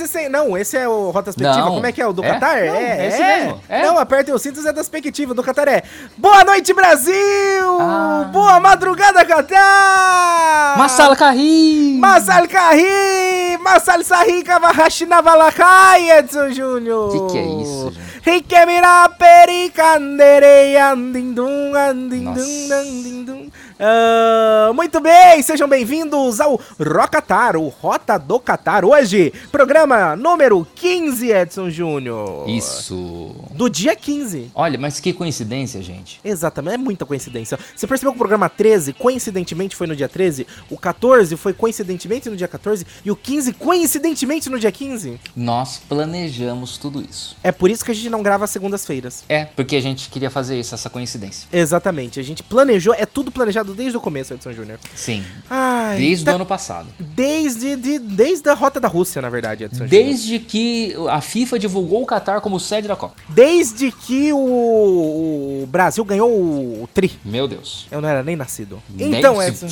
E senhores. Não, esse é o Rota Perspectiva. Não. Como é que é? O do É? Qatar? Não, é esse mesmo. É. Não, apertem os cintos é da perspectiva. Do Qatar é. Boa noite, Brasil! Ah. Boa madrugada, Qatar! Massala Carri! Masal Kahi! Masal Sahi Kavahashi Navalakai, Edson Júnior! Que que é isso? Rikemira pericandere andindum andindum andindum. Ah, muito bem, sejam bem-vindos ao Rocatar, o Rota do Catar. Hoje, programa número 15, Edson Júnior. Isso. Do dia 15. Olha, mas que coincidência, gente. Exatamente, é muita coincidência. Você percebeu que o programa 13, coincidentemente, foi no dia 13? O 14 foi coincidentemente no dia 14? E o 15, coincidentemente, no dia 15? Nós planejamos tudo isso. É por isso que a gente não grava segundas-feiras. É, porque a gente queria fazer isso, essa coincidência. Exatamente, a gente planejou, é tudo planejado desde o começo, Edson Júnior. Sim. Ai, Desde tá- o ano passado. Desde, de- desde a rota da Rússia, na verdade, Edson Júnior. Desde que a FIFA divulgou o Qatar como sede da Copa. Desde que o, o Brasil ganhou o, o Tri. Meu Deus. Eu não era nem nascido. Nem então, se- Edson.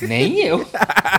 Nem eu.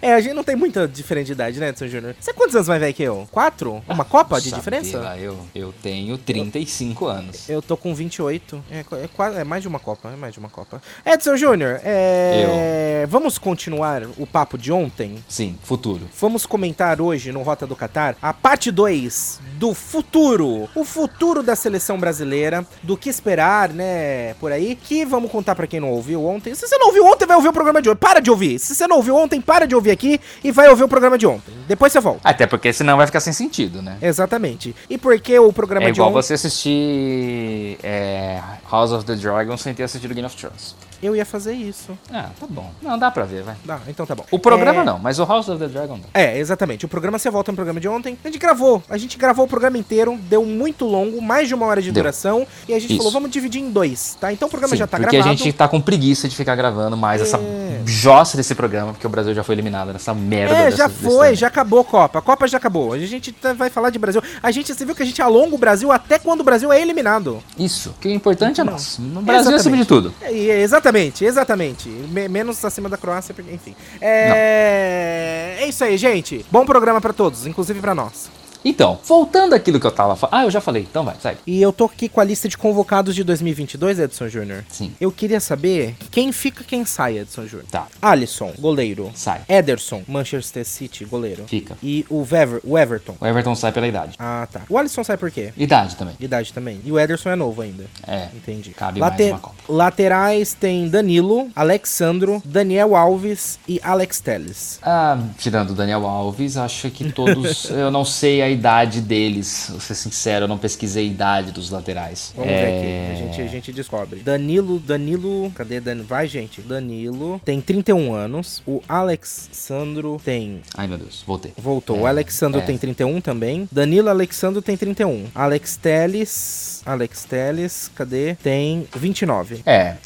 é, a gente não tem muita diferença de idade, né, Edson Júnior? Você é quantos anos mais velho que eu? Quatro? Uma Copa de diferença? lá, eu, eu tenho 35 anos. Eu tô com 28. É, é, é mais de uma Copa, é mais de uma Copa. Edson Júnior, é, vamos continuar o papo de ontem? Sim, futuro. Vamos comentar hoje no Rota do Catar a parte 2 do futuro. O futuro da seleção brasileira, do que esperar, né, por aí. Que vamos contar pra quem não ouviu ontem. Se você não ouviu ontem, vai ouvir o programa de hoje. Para de ouvir. Se você não ouviu ontem, para de ouvir aqui e vai ouvir o programa de ontem. Depois você volta. Até porque senão vai ficar sem sentido, né? Exatamente. E por que o programa É de igual ontem? você assistir é, House of the Dragon sem ter assistido Game of Thrones. Eu ia fazer isso. Ah, tá bom. Não, dá pra ver, vai. Dá, então tá bom. O programa É, não, mas o House of the Dragon dá. É, exatamente. O programa você volta no programa de ontem. A gente gravou. A gente gravou o programa inteiro, deu muito longo, mais de uma hora de Deu. duração. E a gente Isso. falou, vamos dividir em dois, tá? Então o programa Sim, já tá porque gravado. a gente tá com preguiça de ficar gravando mais essa É. jossa desse programa, porque o Brasil já foi eliminado nessa merda É, dessa- já foi, já acabou a Copa. A Copa já acabou. A gente tá- vai falar de Brasil. A gente, você viu que a gente alonga o Brasil até quando o Brasil é eliminado. Isso, que o importante é nós. No Brasil é acima de Exatamente. tudo. É, e- exatamente, exatamente. Me- menos acima da Croácia, porque, enfim. É... é isso aí, gente. Bom programa pra todos, inclusive pra nós. Então, voltando àquilo que eu tava falando. Ah, eu já falei, então vai, sai. E eu tô aqui com a lista de convocados de 2022, Edson Júnior. Sim. Eu queria saber quem fica, quem sai, Edson Júnior. Tá, Alisson, goleiro. sai. Ederson, Manchester City, goleiro. Fica. E o, Vever, o Everton. O Everton sai pela idade. Ah, tá. O Alisson sai por quê? Idade também. Idade também. E o Ederson é novo ainda. É. Entendi. Cabe Late- mais uma Copa. Laterais tem Danilo, Alexandro, Daniel Alves e Alex Telles. Ah, tirando o Daniel Alves, acho que todos. eu não sei a idade deles, vou ser sincero, eu não pesquisei a idade dos laterais. Vamos É, ver aqui, a gente, a gente descobre. Danilo, Danilo, cadê Danilo? Vai, gente. Danilo tem 31 anos. O Alexandro tem Ai meu Deus, voltei. Voltou. É, o Alexandro é. tem 31 também. Danilo Alexandro tem 31. Alex Teles. Alex Teles, cadê? Tem 29. É,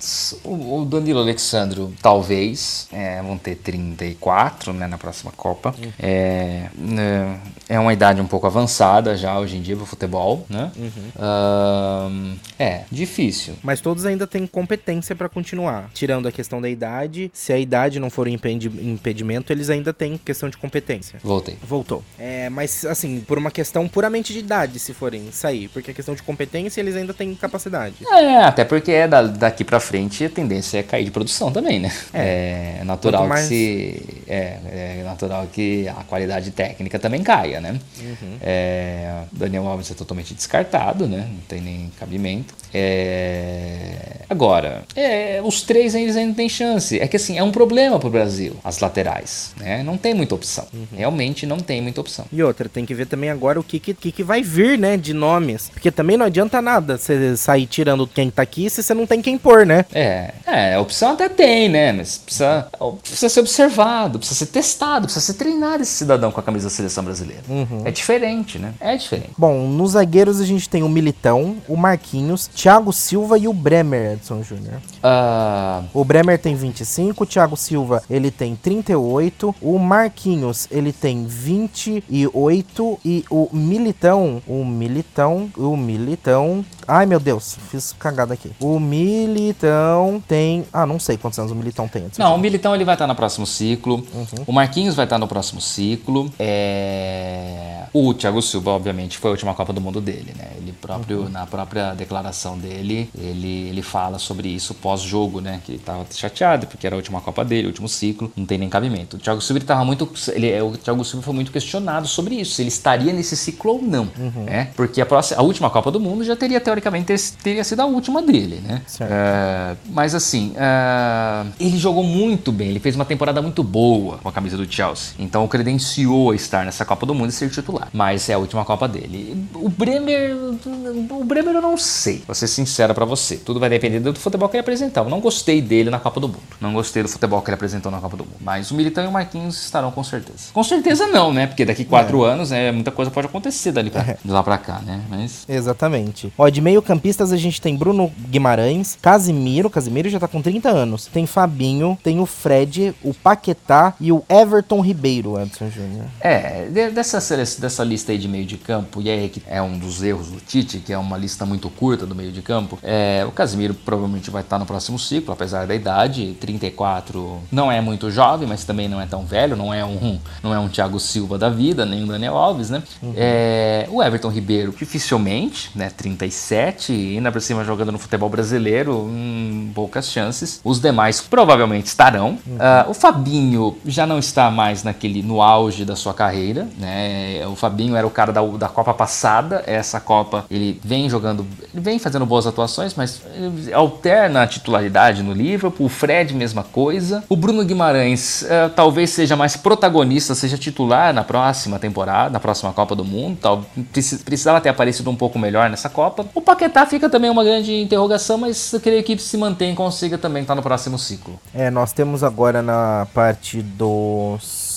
o, o Danilo Alexandro talvez é, vão ter 34 né, na próxima Copa. É, né, é uma idade um pouco avançada já hoje em dia pro futebol, né? Ahn, é, difícil. Mas todos ainda têm competência pra continuar. Tirando a questão da idade. Se a idade não for um impedimento, eles ainda têm questão de competência. Voltei. Voltou. É, mas assim, por uma questão puramente de idade, se forem sair. Porque a questão de competência, eles ainda têm capacidade. É, até porque é da- daqui pra frente a tendência é cair de produção também, né? É, natural Quanto mais- que se. É, é natural que a qualidade técnica também caia, né? Uhum. É, Daniel Alves é totalmente descartado, né? Não tem nem cabimento. É, agora, é, os três eles ainda têm chance. É que assim, é um problema pro Brasil, as laterais, né? Não tem muita opção. Realmente não tem muita opção. E outra, tem que ver também agora o que, que, que, vai vir, né, de nomes. Porque também não adianta nada você sair tirando quem tá aqui se você não tem quem pôr, né? É, é, a opção até tem, né? Mas precisa, precisa ser observado, precisa ser testado, precisa ser treinado esse cidadão com a camisa da seleção brasileira. É diferente, né? É diferente. Bom, nos zagueiros a gente tem o Militão, o Marquinhos, Thiago Silva e o Bremer, Edson Júnior. Ah, O Bremer tem 25, o Thiago Silva ele tem 38, o Marquinhos ele tem 28 e o Militão, o Militão, o Militão, ai meu Deus, fiz cagada aqui. O Militão tem, ah, não sei quantos anos o Militão tem. Não, o. Militão ele vai estar no próximo ciclo. O Marquinhos vai estar no próximo ciclo. É, O Thiago Silva, obviamente, foi a última Copa do Mundo dele, né? Ele próprio, na própria declaração dele, ele, ele fala sobre isso pós-jogo, né? Que ele tava chateado porque era a última Copa dele, o último ciclo, não tem nem cabimento. O Thiago Silva ele tava muito. Ele, é, o Thiago Silva foi muito questionado sobre isso, se ele estaria nesse ciclo ou não. Né? Porque a, próxima, a última Copa do Mundo já teria, teoricamente, ter- teria sido a última dele, né? É, mas assim, é, ele jogou muito bem, ele fez uma temporada muito boa com a camisa do Chelsea. Então credenciou a estar nessa Copa do Mundo e ser titular. Mas é a última Copa dele. O Bremer, o Bremer eu não sei, vou ser sincero pra você. Tudo vai depender do futebol que ele apresentar. Eu não gostei dele na Copa do Mundo. Não gostei do futebol que ele apresentou na Copa do Mundo. Mas o Militão e o Marquinhos estarão com certeza. Com certeza não, né? Porque daqui quatro anos, né, muita coisa pode acontecer dali pra, de lá pra cá, né? Mas Exatamente. Ó, de meio campistas a gente tem Bruno Guimarães, Casimiro, Casimiro já tá com 30 anos. Tem Fabinho, tem o Fred, o Paquetá e o Everton Ribeiro, Edson Júnior. É, de- dessa, dessa lista aí de meio de campo, e aí que é um dos erros do Tite, que é uma lista muito curta do meio de campo, é, o Casimiro provavelmente vai estar no próximo ciclo, apesar da idade, 34 não é muito jovem, mas também não é tão velho, não é um, não é um Thiago Silva da vida, nem um Daniel Alves, né? É, o Everton Ribeiro, dificilmente, né, 37, e ainda por cima jogando no futebol brasileiro, hum, poucas chances. Os demais provavelmente estarão. Ah, o Fabinho já não está mais naquele no auge da sua carreira, né? O Fabinho era o cara da, da Copa passada. Essa Copa ele vem jogando, ele vem fazendo boas atuações, mas alterna a titularidade no Liverpool. O Fred mesma coisa. O Bruno Guimarães ah, talvez seja mais protagonista, seja titular na próxima temporada, na próxima Copa do Mundo. Tal, precis- precisava ter aparecido um pouco melhor nessa Copa. O Paquetá fica também uma grande interrogação, mas eu creio que se mantém consiga também estar no próximo ciclo. É, nós temos agora na parte dos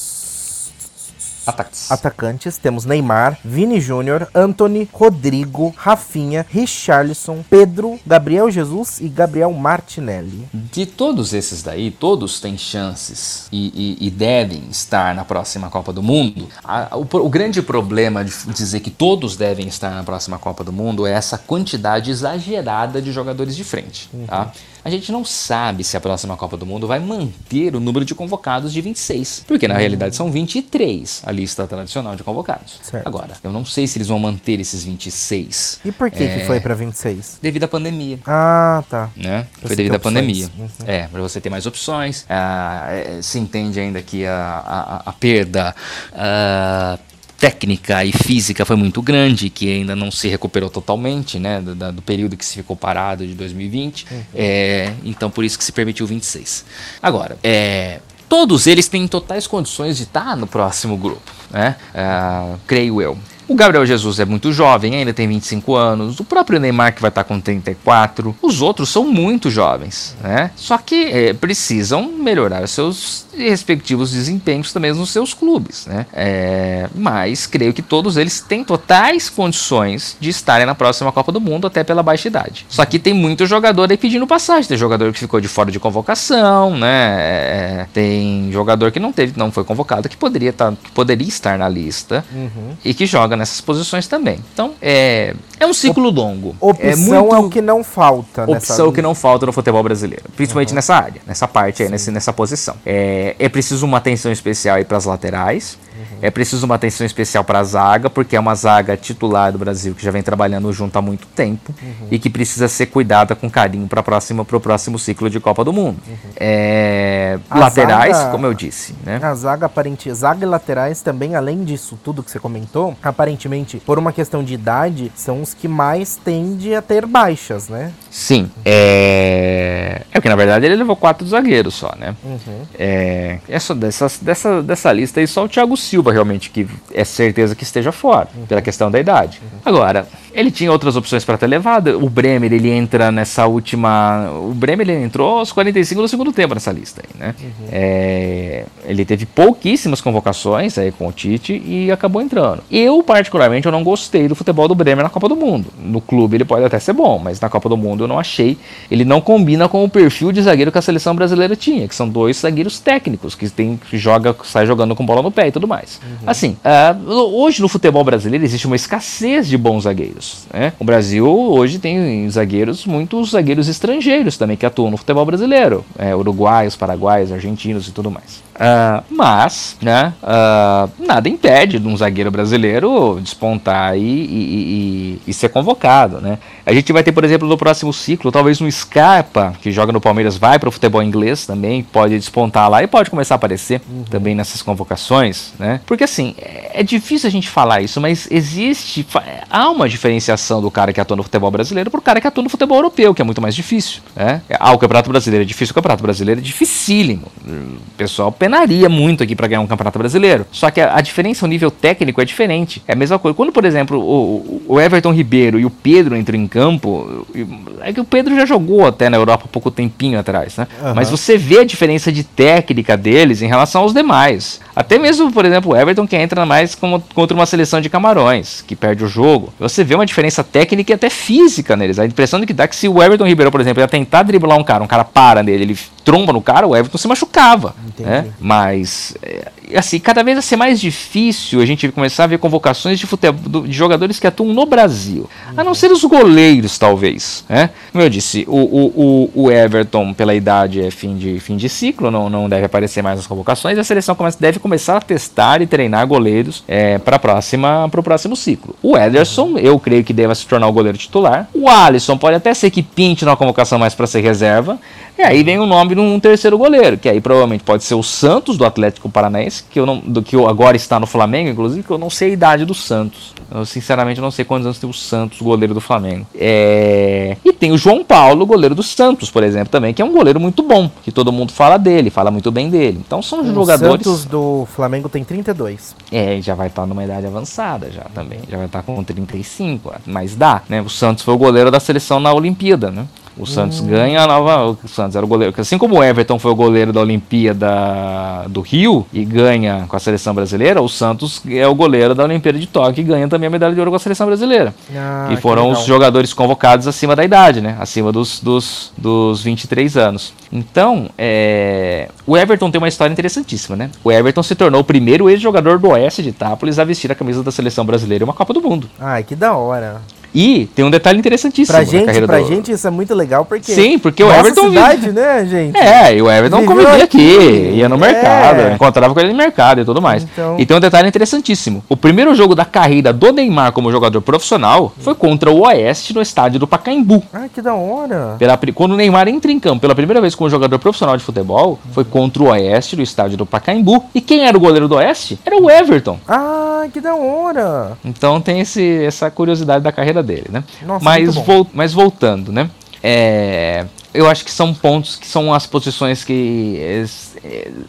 Ataques. atacantes, temos Neymar, Vini Júnior, Anthony, Rodrigo, Rafinha, Richarlison, Pedro, Gabriel Jesus e Gabriel Martinelli. De todos esses daí, todos têm chances e, e- e devem estar na próxima Copa do Mundo. A- o, o grande problema de dizer que todos devem estar na próxima Copa do Mundo é essa quantidade exagerada de jogadores de frente. Tá? A gente não sabe se a próxima Copa do Mundo vai manter o número de convocados de 26, porque na realidade são 23 a lista tradicional de convocados. Certo. Agora, eu não sei se eles vão manter esses 26 E por que É. que foi pra 26? devido à pandemia Ah, tá. né? Foi devido à pandemia. Uhum. É, para você ter mais opções. Ah, é, se entende ainda que a, a, a perda ah, técnica e física foi muito grande, que ainda não se recuperou totalmente, né? Do, do período que se ficou parado de 2020. Uhum. É, então, por isso que se permitiu 26. Agora, é, todos eles têm totais condições de estar no próximo grupo, né? Ah, creio eu. O Gabriel Jesus é muito jovem, ainda tem 25 anos. O próprio Neymar que vai estar com 34. Os outros são muito jovens, né? Só que é, precisam melhorar seus respectivos desempenhos também nos seus clubes, né? É, mas creio que todos eles têm totais condições de estarem na próxima Copa do Mundo, até pela baixa idade. Só que tem muito jogador aí pedindo passagem. Tem jogador que ficou de fora de convocação, né? É, tem jogador que não teve, não foi convocado, que poderia, tá, que poderia estar na lista Uhum. e que joga nessas posições também. Então, é, é um ciclo longo. Opção é é, muito o que não falta nessa opção que não falta no futebol brasileiro, principalmente nessa área, nessa parte aí, nesse, nessa posição. É, é preciso uma atenção especial aí para as laterais. É preciso uma atenção especial para a zaga, porque é uma zaga titular do Brasil que já vem trabalhando junto há muito tempo Uhum. e que precisa ser cuidada com carinho para pro próximo ciclo de Copa do Mundo. É, Uhum. A laterais, zaga- como eu disse, né? A zaga aparente, zaga e laterais também, além disso tudo que você comentou, aparentemente, por uma questão de idade, são os que mais tendem a ter baixas, né? Sim. É... é que na verdade ele levou quatro zagueiros só, né? Uhum. É, essa, dessa, dessa, dessa lista aí, só o Thiago Silva realmente que é certeza que esteja fora, pela questão da idade. Agora, ele tinha outras opções para ter levado. O Bremer, ele entra nessa última. O Bremer, ele entrou aos 45 do segundo tempo nessa lista aí, né? É, ele teve pouquíssimas convocações aí com o Tite e acabou entrando. Eu, particularmente, eu não gostei do futebol do Bremer na Copa do Mundo. No clube ele pode até ser bom, mas na Copa do Mundo eu não achei. Ele não combina com o perfil de zagueiro que a seleção brasileira tinha, que são dois zagueiros técnicos, que tem que joga, sai jogando com bola no pé e tudo mais. Assim, ah, hoje no futebol brasileiro existe uma escassez de bons zagueiros. Né? O Brasil hoje tem zagueiros, muitos zagueiros estrangeiros também que atuam no futebol brasileiro. É, uruguaios, paraguaios, argentinos e tudo mais. Ah, mas, né, ah, nada impede de um zagueiro brasileiro despontar e, e- e- e ser convocado, né? A gente vai ter, por exemplo, no próximo ciclo, talvez um Scarpa, que joga no Palmeiras, vai para o futebol inglês também, pode despontar lá e pode começar a aparecer também nessas convocações, né? Porque assim, é, é difícil a gente falar isso, mas existe, há uma diferenciação do cara que atua no futebol brasileiro pro cara que atua no futebol europeu, que é muito mais difícil, né? Ah, o Campeonato Brasileiro é difícil, o Campeonato Brasileiro é dificílimo. O pessoal penaria muito aqui para ganhar um Campeonato Brasileiro. Só que a, a diferença, o nível técnico é diferente. É a mesma coisa. Quando, por exemplo, o, o Everton Ribeiro e o Pedro entram em campo, é que o Pedro já jogou até na Europa há pouco tempinho atrás, né? Aham. Mas você vê a diferença de técnica deles em relação aos demais. Até mesmo, por exemplo, o Everton que entra mais como, contra uma seleção de camarões, que perde o jogo. Você vê uma diferença técnica e até física neles. A impressão que dá é que se o Everton Ribeiro, por exemplo, ia tentar driblar um cara, um cara para nele, ele tromba no cara, o Everton se machucava. Né? Mas, é, assim, cada vez vai ser mais difícil a gente começar a ver convocações de, futebol, de jogadores que atuam no Brasil. A não ser os goleiros, talvez. Né? Como eu disse, o, o, o, Everton, pela idade, é fim de, fim de ciclo, não, não deve aparecer mais nas convocações. E a seleção começa, deve começar a testar e treinar goleiros é, para o próximo ciclo. O Ederson, eu creio que deva se tornar o goleiro titular. O Alisson pode até ser que pinte na convocação mais para ser reserva. E aí vem o nome de um terceiro goleiro, que aí provavelmente pode ser o Santos do Atlético Paranaense, que eu não, do que agora está no Flamengo, inclusive, que eu não sei a idade do Santos. Eu sinceramente não sei quantos anos tem o Santos, goleiro do Flamengo. É... E tem o João Paulo, goleiro do Santos, por exemplo, também, que é um goleiro muito bom, que todo mundo fala dele, fala muito bem dele. Então são O jogadores. Santos do Flamengo tem 32. É, já vai estar numa idade avançada já também. Já vai estar com 35, mas dá, né? O Santos foi o goleiro da seleção na Olimpíada, né? O Santos ganha a nova. O Santos era o goleiro. Assim como o Everton foi o goleiro da Olimpíada do Rio e ganha com a seleção brasileira, o Santos é o goleiro da Olimpíada de Tóquio e ganha também a medalha de ouro com a seleção brasileira. Ah, e foram os jogadores convocados acima da idade, né? Acima dos, dos, dos 23 anos. Então, é, o Everton tem uma história interessantíssima, né? O Everton se tornou o primeiro ex-jogador do Oeste de Itápolis a vestir a camisa da seleção brasileira em uma Copa do Mundo. Ai, que da hora. E tem um detalhe interessantíssimo Pra na gente, carreira pra do... gente isso é muito legal porque. Sim, porque o Everton vive- cidade, né, gente? É, e o Everton convivia aqui, aqui. ia no É. mercado, encontrava com ele no mercado e tudo mais. Então- E tem um detalhe interessantíssimo. O primeiro jogo da carreira do Neymar como jogador profissional foi contra o Oeste no estádio do Pacaembu. Ai, que da hora. Pela quando o Neymar entra em campo pela primeira vez como jogador profissional de futebol, foi contra o Oeste no estádio do Pacaembu. E quem era o goleiro do Oeste? Era o Everton. Ah, que da hora. Então tem esse, essa curiosidade da carreira dele, né? Nossa, mas, vol- mas voltando, né? É, eu acho que são pontos que são as posições que é,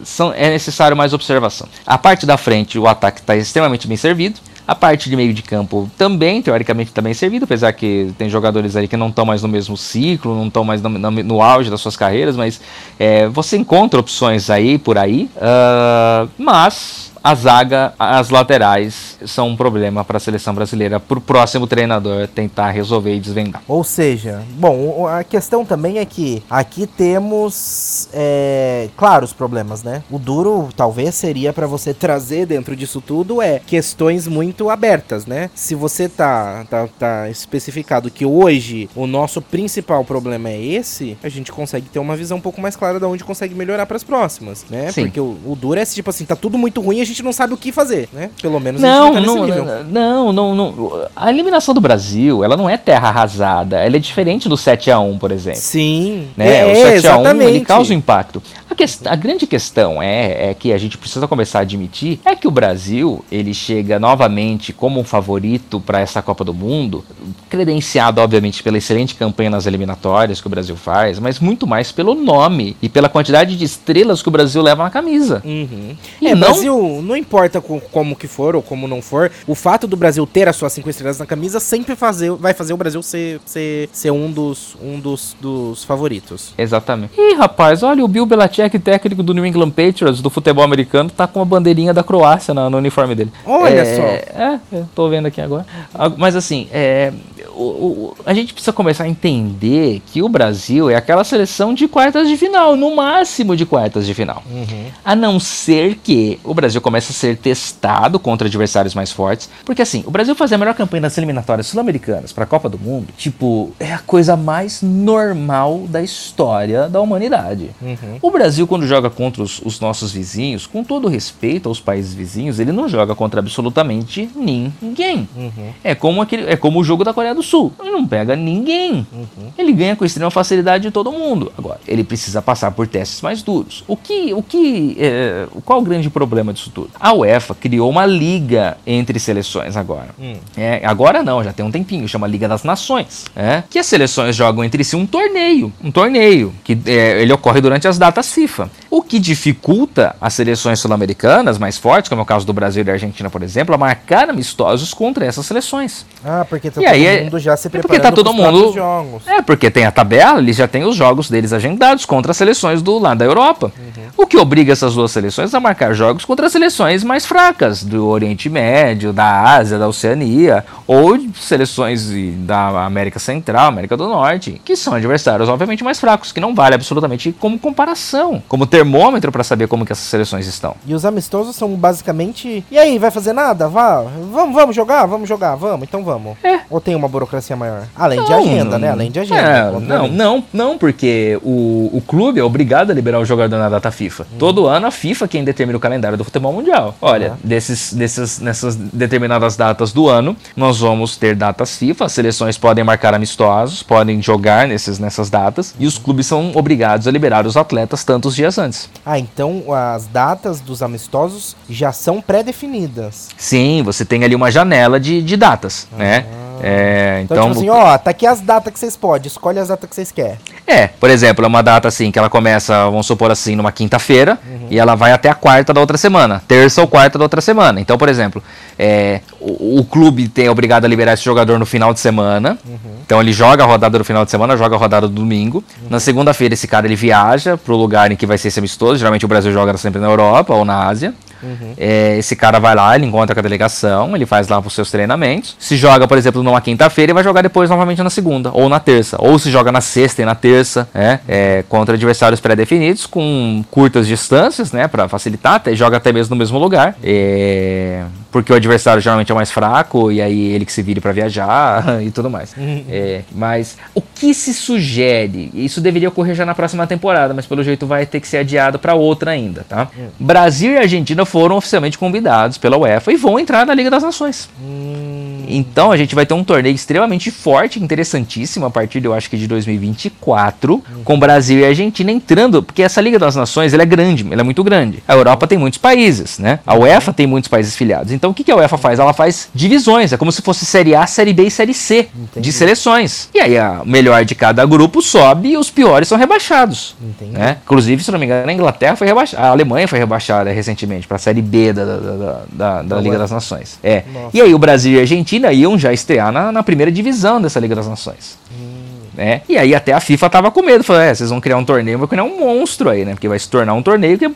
são, é necessário mais observação. A parte da frente, o ataque está extremamente bem servido. A parte de meio de campo também, teoricamente, está bem servido, apesar que tem jogadores aí que não estão mais no mesmo ciclo, não estão mais no, no- no auge das suas carreiras, mas é, você encontra opções aí por aí. ah, mas a zaga, as laterais são um problema para a seleção brasileira, para o próximo treinador tentar resolver e desvendar. Ou seja, bom, a questão também é que aqui temos, é, claro, os problemas, né? O duro talvez seria pra você trazer dentro disso tudo é questões muito abertas, né? Se você tá, tá, tá especificado que hoje o nosso principal problema é esse, a gente consegue ter uma visão um pouco mais clara de onde consegue melhorar pras próximas, né? Sim. Porque o, o duro é tipo assim, tá tudo muito ruim, a gente gente não sabe o que fazer, né? Pelo menos não, a gente não, não, não, não, não. A eliminação do Brasil, ela não é terra arrasada. Ela é diferente do 7 a 1 por exemplo. Sim. Né? É, o 7 a 1 ele causa um impacto. A, que, a grande questão é, é que a gente precisa começar a admitir é que o Brasil ele chega novamente como um favorito para essa Copa do Mundo, credenciado obviamente pela excelente campanha nas eliminatórias que o Brasil faz, mas muito mais pelo nome e pela quantidade de estrelas que o Brasil leva na camisa. Uhum. E é, não... Brasil, não importa como que for ou como não for, o fato do Brasil ter as suas cinco estrelas na camisa sempre fazer, vai fazer o Brasil ser, ser, ser um, dos, um dos, dos favoritos. Exatamente. Ih, rapaz, olha o Bill Belichick, técnico do New England Patriots, do futebol americano, tá com a bandeirinha da Croácia no, no uniforme dele. Olha é, só. É, tô vendo aqui agora. Mas assim, é, o, o, a gente precisa começar a entender que o Brasil é aquela seleção de quartas de final, no máximo de quartas de final. Uhum. A não ser que o Brasil comece a ser testado contra adversários mais fortes. Porque assim, o Brasil fazer a melhor campanha nas eliminatórias sul-americanas para a Copa do Mundo, tipo, é a coisa mais normal da história da humanidade. Uhum. O Brasil, quando joga contra os, os nossos vizinhos, com todo respeito aos países vizinhos, ele não joga contra absolutamente ninguém. Uhum. É, como aquele, é como o jogo da Coreia do Sul. Ele não pega ninguém. Uhum. Ele ganha com extrema facilidade de todo mundo. Agora, ele precisa passar por testes mais duros. O que, o que, é, qual o grande problema disso tudo? A UEFA criou uma liga entre seleções agora. Hum. É, agora não, já tem um tempinho, chama Liga das Nações. É, que as seleções jogam entre si um torneio, um torneio que é, ele ocorre durante as datas FIFA. O que dificulta as seleções sul-americanas mais fortes, como é o caso do Brasil e da Argentina, por exemplo, a marcar amistosos contra essas seleções. Ah, porque tá e todo aí, é mundo já se preparando é porque tá todo mundo jogos. É, porque tem a tabela, eles já têm os jogos deles agendados contra as seleções do lado da Europa. Uhum. O que obriga essas duas seleções a marcar jogos contra seleções mais fracas, do Oriente Médio, da Ásia, da Oceania, ou seleções da América Central, América do Norte, que são adversários obviamente mais fracos, que não vale absolutamente como comparação, como termômetro para saber como que essas seleções estão. E os amistosos são basicamente, e aí, vai fazer nada? Vá, vamos, vamos jogar, vamos jogar, vamos, então vamos. É. Ou tem uma burocracia maior? Além não, de agenda, né? Além de agenda. É, não, não, não, porque o, o clube é obrigado a liberar o jogador na data FIFA. Hum. Todo ano a FIFA quem determina o calendário do futebol mundial. Olha, uhum. desses, desses, nessas determinadas datas do ano, nós vamos ter datas FIFA, as seleções podem marcar amistosos, podem jogar nesses, nessas datas, e os clubes são obrigados a liberar os atletas tantos dias antes. Ah, então as datas dos amistosos já são pré-definidas. Sim, você tem ali uma janela de, de datas, uhum. né? É, então, então tipo assim, ó, tá aqui as datas que vocês podem, escolhe as datas que vocês querem. É, por exemplo, é uma data assim, que ela começa, vamos supor assim, numa quinta-feira, uhum. e ela vai até a quarta da outra semana, terça ou quarta da outra semana. Então, por exemplo, é, o, o, clube tem obrigado a liberar esse jogador no final de semana, uhum. então ele joga a rodada no final de semana, joga a rodada do domingo. Uhum. Na segunda-feira, esse cara ele viaja pro lugar em que vai ser esse amistoso, geralmente o Brasil joga sempre na Europa ou na Ásia. Uhum. É, esse cara vai lá, ele encontra com a delegação, ele faz lá os seus treinamentos. Se joga, por exemplo, numa quinta-feira e vai jogar depois novamente na segunda ou na terça. Ou se joga na sexta e na terça, né? É, contra adversários pré-definidos, com curtas distâncias, né? Pra facilitar, até, joga até mesmo no mesmo lugar. É, porque o adversário geralmente é mais fraco e aí ele que se vire para viajar e tudo mais. É, mas o que se sugere? Isso deveria ocorrer já na próxima temporada, mas pelo jeito vai ter que ser adiado para outra ainda, tá? Uhum. Brasil e Argentina foram oficialmente convidados pela UEFA e vão entrar na Liga das Nações. Então a gente vai ter um torneio extremamente forte, interessantíssimo a partir, eu acho que de 2024, com Brasil e Argentina entrando, porque essa Liga das Nações ela é grande, ela é muito grande. A Europa tem muitos países, né? A UEFA tem muitos países filiados. Então o que, que a UEFA faz? Ela faz divisões, é como se fosse Série A, Série B e Série C Entendi. de seleções. E aí a melhor de cada grupo sobe e os piores são rebaixados. Né? Inclusive, se não me engano, a Inglaterra foi rebaixada, a Alemanha foi rebaixada recentemente para a Série B da, da, da, da, da Liga das Nações. É. E aí o Brasil e a Argentina iam já estrear na, na primeira divisão dessa Liga das Nações. Né? E aí até a FIFA tava com medo, falou, é, vocês vão criar um torneio, vão criar um monstro aí, né? Porque vai se tornar um torneio que é,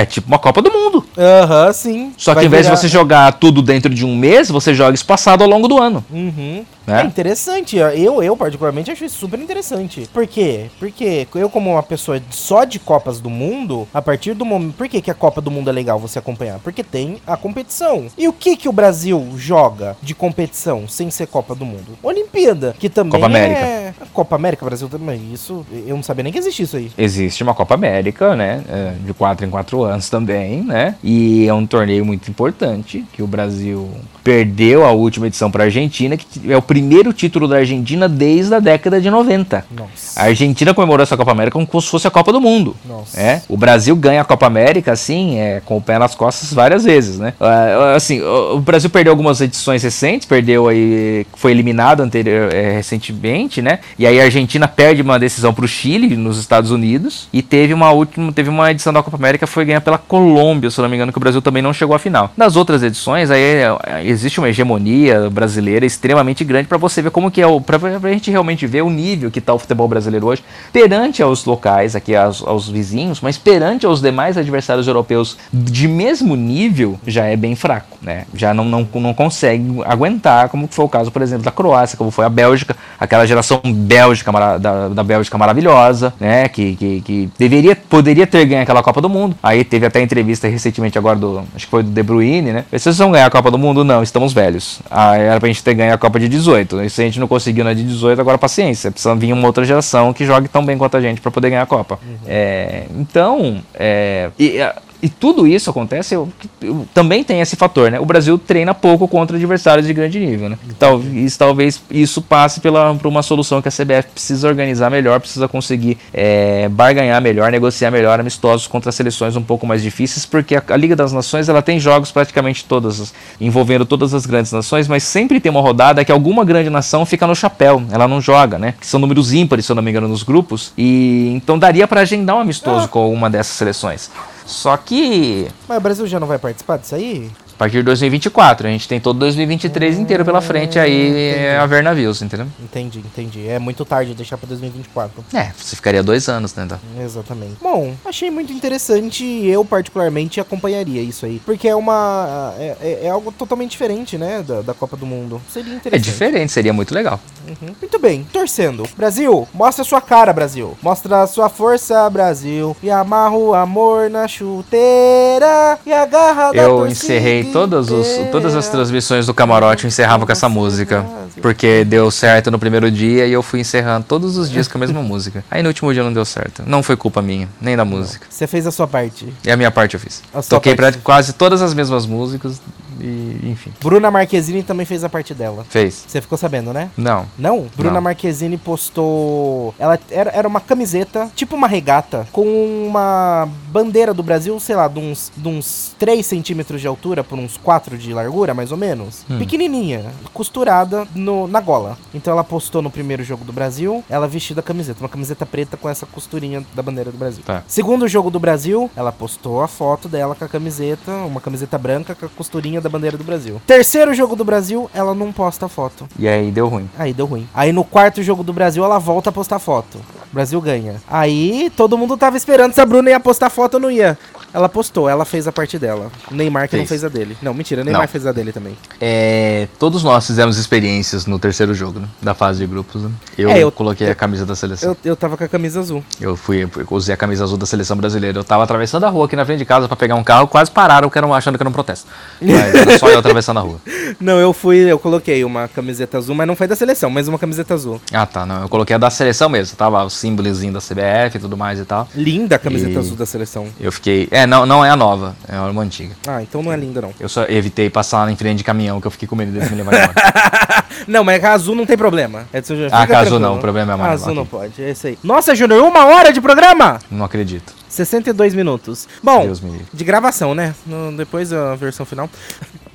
é tipo uma Copa do Mundo. Aham, uhum, sim. Só que ao invés virar... de você jogar tudo dentro de um mês, você joga espaçado ao longo do ano. Uhum. Né? É interessante. Eu, eu particularmente, acho isso super interessante. Por quê? Porque eu, como uma pessoa só de Copas do Mundo, a partir do momento. Por que, que a Copa do Mundo é legal você acompanhar? Porque tem a competição. E o que, que o Brasil joga de competição sem ser Copa do Mundo? Olimpíada, que também Copa América. é. A Copa América, Brasil também. Isso. Eu não sabia nem que existia isso aí. Existe uma Copa América, né? é, De quatro em quatro anos também, né? E é um torneio muito importante que o Brasil perdeu a última edição para a Argentina, que é o primeiro título da Argentina desde a década de 90. Nossa. A Argentina comemorou essa Copa América como se fosse a Copa do Mundo. Nossa. É, o Brasil ganha a Copa América, assim, é, com o pé nas costas várias vezes, né? Ah, assim, o Brasil perdeu algumas edições recentes, perdeu aí, foi eliminado anterior, é, recentemente, né? E aí a Argentina perde uma decisão para o Chile, nos Estados Unidos, e teve uma última, teve uma edição da Copa América foi ganha pela Colômbia, se não me engano, que o Brasil também não chegou à final. Nas outras edições, aí é, existe uma hegemonia brasileira extremamente grande para você ver como que é o, pra, pra gente realmente ver o nível que tá o futebol brasileiro hoje perante aos locais, aqui aos, aos vizinhos, mas perante aos demais adversários europeus de mesmo nível, já é bem fraco, né? Já não, não, não consegue aguentar, como foi o caso, por exemplo, da Croácia, como foi a Bélgica, aquela geração Bélgica da, da Bélgica maravilhosa, né? Que, que, que deveria, poderia ter ganho aquela Copa do Mundo. Aí teve até entrevista recentemente agora do, acho que foi do De Bruyne, né? Vocês vão ganhar a Copa do Mundo? Não, estamos velhos. Ah, era pra gente ter ganho a Copa de 18. E se a gente não conseguiu na de 18, agora paciência. Precisa vir uma outra geração que jogue tão bem quanto a gente pra poder ganhar a Copa. É, então, é, e, e tudo isso acontece, eu- eu- também tem esse fator, né? O Brasil treina pouco contra adversários de grande nível, né? Talvez, talvez isso passe pela, por uma solução que a CBF precisa organizar melhor, precisa conseguir é, barganhar melhor, negociar melhor amistosos contra seleções um pouco mais difíceis, porque a, a Liga das Nações ela tem jogos praticamente todas, as- envolvendo todas as grandes nações, mas sempre tem uma rodada que alguma grande nação fica no chapéu, ela não joga, né? Que são números ímpares, se eu não me engano, nos grupos, e então daria para agendar um amistoso com uma dessas seleções. Só que Mas o Brasil já não vai participar disso aí? A partir de 2024, a gente tem todo 2023 inteiro pela frente aí é, a ver navios, entendeu? Entendi, entendi. É muito tarde deixar pra 2024. É, você ficaria dois anos, né? então. Exatamente. Bom, achei muito interessante e eu particularmente acompanharia isso aí. Porque é uma. É, é- é algo totalmente diferente, né? Da, da Copa do Mundo. Seria É interessante. diferente, seria muito legal. Uhum. Muito bem, torcendo. Brasil, mostra sua cara, Brasil. Mostra sua força, Brasil. E amarra o amor na chuteira. E agarra da Eu torcida encerrei todos os, todas as transmissões do camarote, eu encerrava com essa música. Porque deu certo no primeiro dia e eu fui encerrando todos os dias com a mesma música. Aí no último dia não deu certo. Não foi culpa minha, nem da música. Você fez a sua parte. E a minha parte eu fiz. Toquei parte. pra quase todas as mesmas músicas e, enfim, Bruna Marquezine também fez a parte dela. fez. Você ficou sabendo, né? Não. Não, Bruna Não. Marquezine postou. Ela era, era uma camiseta, tipo uma regata, com uma bandeira do Brasil, sei lá, de uns, de uns 3 centímetros de altura por uns 4 de largura, mais ou menos. Hum. Pequenininha, costurada no, na gola. Então ela postou no primeiro jogo do Brasil, ela vestida a camiseta, uma camiseta preta com essa costurinha da bandeira do Brasil. Tá. Segundo jogo do Brasil, ela postou a foto dela com a camiseta, uma camiseta branca com a costurinha da bandeira do Brasil. Terceiro jogo do Brasil, ela não posta foto. E aí deu ruim. Aí deu ruim. Aí no quarto jogo do Brasil, ela volta a postar foto. O Brasil ganha. Aí todo mundo tava esperando se a Bruna ia postar foto ou não ia. Ela postou, ela fez a parte dela. O Neymar que não Fez. fez a dele. Não, mentira, o Neymar Não. fez a dele também. É, todos nós fizemos experiências no terceiro jogo, né? Da fase de grupos, né? Eu, É, eu- coloquei a camisa da seleção. Eu, eu tava com a camisa azul. Eu fui, eu usei a camisa azul da seleção brasileira. Eu tava atravessando a rua aqui na frente de casa pra pegar um carro, quase pararam, que eram achando que era um protesto. Mas só eu atravessando a rua. Não, eu fui, eu coloquei uma camiseta azul, mas não foi da seleção, mas uma camiseta azul. Ah, tá. Não, eu coloquei a da seleção mesmo. Tava o símbolozinho da CBF e tudo mais e tal. Linda a camiseta E- azul da seleção. Eu fiquei. É, não, não é a nova, é uma antiga. Ah, então não é linda não. Eu só evitei passar em frente de caminhão, que eu fiquei com medo deles me levarem embora. Não, mas a azul não tem problema. Edson Júnior, Ah, tranquilo. não, o problema é A amarelo, ok. não pode, é isso aí. Nossa, Júnior, uma hora de programa! não acredito. 62 minutos. Bom, de gravação, né? No- depois a versão final.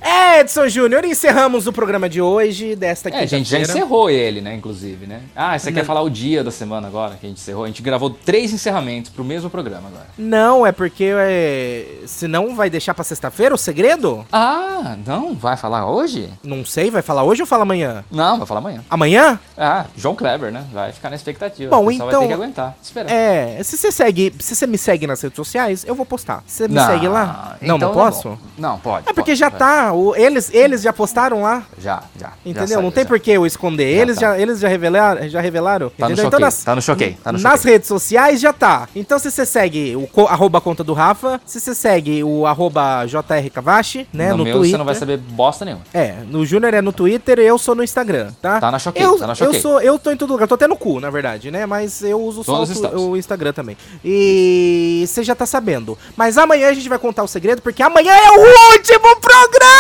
Edson Júnior, encerramos o programa de hoje, desta É, a gente já quinta-feira. encerrou ele, né, inclusive, né? Ah, você quer falar o dia da semana agora que a gente encerrou? A gente gravou três encerramentos pro mesmo programa agora. Não, é porque é... senão vai deixar pra sexta-feira o segredo? Ah, não? Vai falar hoje? Não sei, vai falar hoje ou fala amanhã? Não, vai falar amanhã. Amanhã? Ah, João Kleber, né? Vai ficar na expectativa. Bom, então- vai ter que aguentar. Espera. É, se você segue, se você me segue nas redes sociais, eu vou postar. Você me segue lá? Não, então não é posso? bom. Não, pode. É porque pode, já vai. tá já, o- eles, eles já postaram lá, Já, já. já entendeu? saiu, não tem já. por que eu esconder. Já eles, tá. já, eles já revelaram, já revelaram Tá no entendeu? choquei, tá no choquei, tá no nas choquei. redes sociais já tá. Então se você segue o co- arroba conta do Rafa, se você segue o arroba JR né, no, no, meu Twitter. você não vai saber bosta nenhuma. É, no Júnior é no Twitter e eu sou no Instagram, tá? Tá na Choquei, eu, tá na Eu Choquei. sou, eu tô em todo lugar, tô até no cu, na verdade, né? Mas eu uso só o, o Instagram também. E você já tá sabendo. Mas amanhã a gente vai contar o segredo, porque amanhã é o último programa,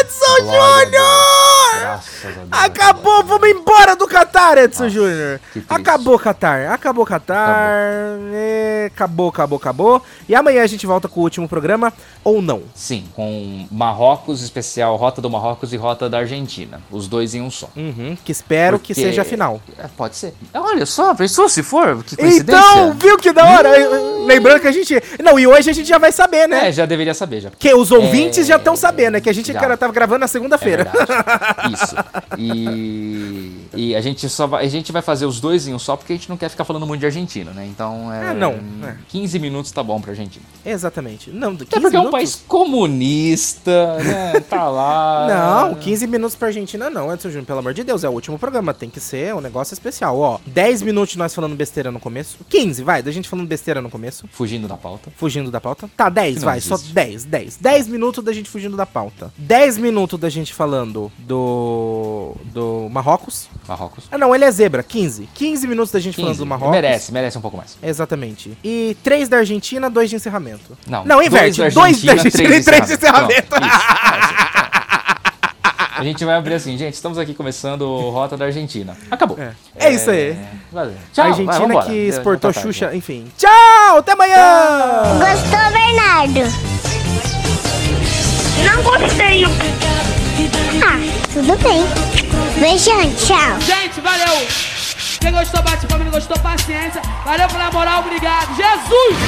Edson Glória a Júnior! Acabou, vamos embora do Qatar, Edson Júnior. que. Acabou Qatar, acabou Qatar. é, Acabou, acabou, acabou. E amanhã a gente volta com o último programa, ou não. Sim, com Marrocos, especial Rota do Marrocos e Rota da Argentina. Os dois em um só. Uhum, que espero que Porque- seja a final. É, pode ser. Olha só, pensou se for? Que coincidência. Então, viu que da hora? Lembrando que a gente. Não, e hoje a gente já vai saber, né? É, já deveria saber já. Porque os ouvintes É, já estão sabendo, é que a gente já. cara, tava gravando na É segunda-feira. verdade. Isso. E, e a gente só vai, a gente vai fazer os dois em um só porque a gente não quer ficar falando muito de Argentina, né? Então é. Ah, não, é. 15 minutos tá bom pra Argentina. Exatamente. Não, 15 Até porque é um minutos? país comunista, né? Tá lá. Não, 15 minutos pra Argentina não, Edson Júnior, pelo amor de Deus, é o último programa, tem que ser um negócio especial, ó. 10 minutos nós falando besteira no começo, 15, vai, da gente falando besteira no começo, Fugindo da pauta. fugindo da pauta. Tá, 10, não vai, só existe. 10, 10. 10 minutos da gente fugindo da pauta. 10 minutos da gente falando do do Marrocos. Marrocos. Ah, não, ele é zebra, 15. 15 minutos da gente falando 15. do Marrocos. Merece, merece um pouco mais. Exatamente. E 3 da Argentina, 2 de encerramento. Não, Não, inverte. dois 2 da da Argentina, Argentina e 3 de encerramento. encerramento. Pronto, isso. A gente vai abrir assim, gente, estamos aqui começando o Rota da Argentina. Acabou. É. É isso aí. Valeu. A Tchau, Argentina vai, que exportou tarde, Xuxa, já. enfim. Tchau, até amanhã! Gostou, Bernardo? Não gostei. Ah, tudo bem. Beijão, tchau. Gente, valeu. Quem gostou, bate palma. Quem gostou, paciência. Valeu pela moral, obrigado. Jesus!